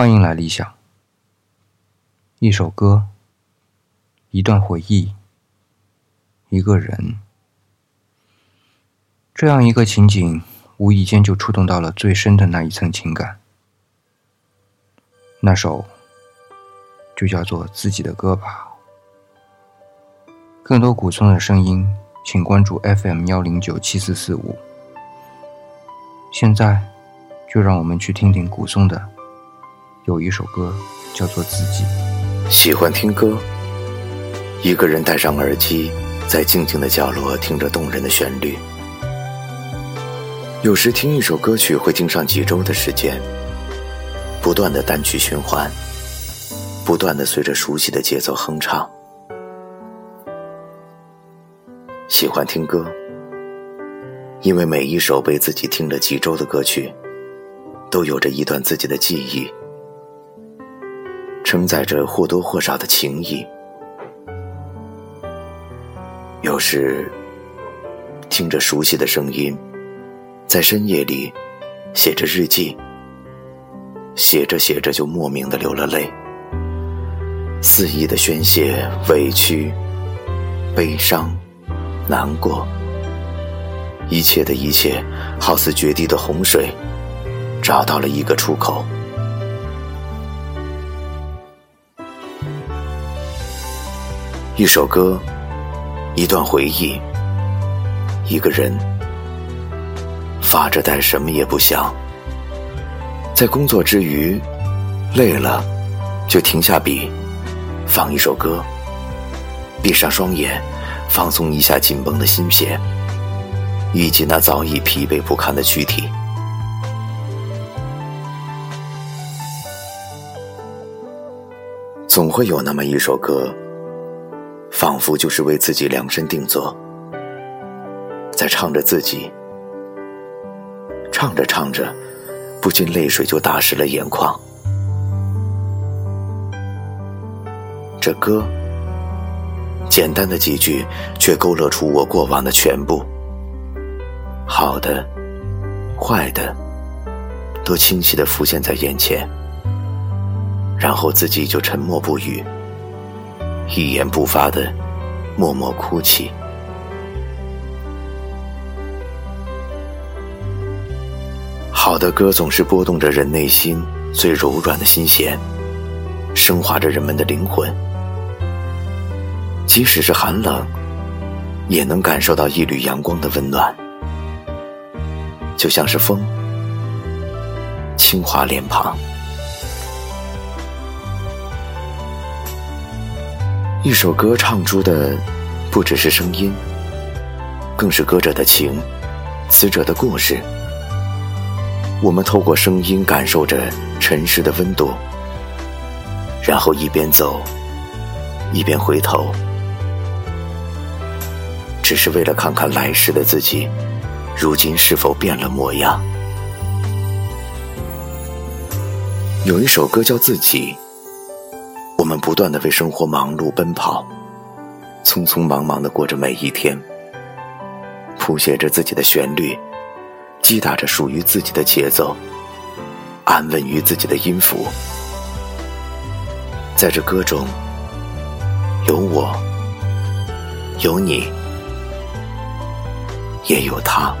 欢迎来理想。一首歌，一段回忆，一个人，这样一个情景，无意间就触动到了最深的那一层情感。那首，就叫做自己的歌吧。更多古松的声音，请关注 FM 幺零九七四四五。现在，就让我们去听听古松的。有一首歌叫做《自己》。喜欢听歌，一个人戴上耳机，在静静的角落听着动人的旋律。有时听一首歌曲会听上几周的时间，不断的单曲循环，不断的随着熟悉的节奏哼唱。喜欢听歌。因为每一首被自己听了几周的歌曲，都有着一段自己的记忆，承载着或多或少的情谊。有时听着熟悉的声音，在深夜里写着日记，写着写着就莫名的流了泪，肆意的宣泄委屈、悲伤、难过。一切的一切，好似决堤的洪水，找到了一个出口。一首歌，一段回忆，一个人，发着呆，什么也不想。在工作之余，累了，就停下笔，放一首歌，闭上双眼，放松一下紧绷的心弦。以及那早已疲惫不堪的躯体，总会有那么一首歌，仿佛就是为自己量身定做，在唱着自己，唱着唱着，不禁泪水就打湿了眼眶。这歌，简单的几句，却勾勒出我过往的全部。好的，坏的，都清晰的浮现在眼前，然后自己就沉默不语，一言不发的默默哭泣。好的歌总是拨动着人内心最柔软的心弦，升华着人们的灵魂，即使是寒冷，也能感受到一缕阳光的温暖。就像是风，轻滑脸庞。一首歌唱出的，不只是声音，更是歌者的情，词者的故事。我们透过声音感受着尘世的温度，然后一边走，一边回头，只是为了看看来时的自己。如今是否变了模样？有一首歌叫《自己》，我们不断的为生活忙碌奔跑，匆匆忙忙的过着每一天，谱写着自己的旋律，击打着属于自己的节奏，安稳于自己的音符。在这歌中，有我，有你，也有他。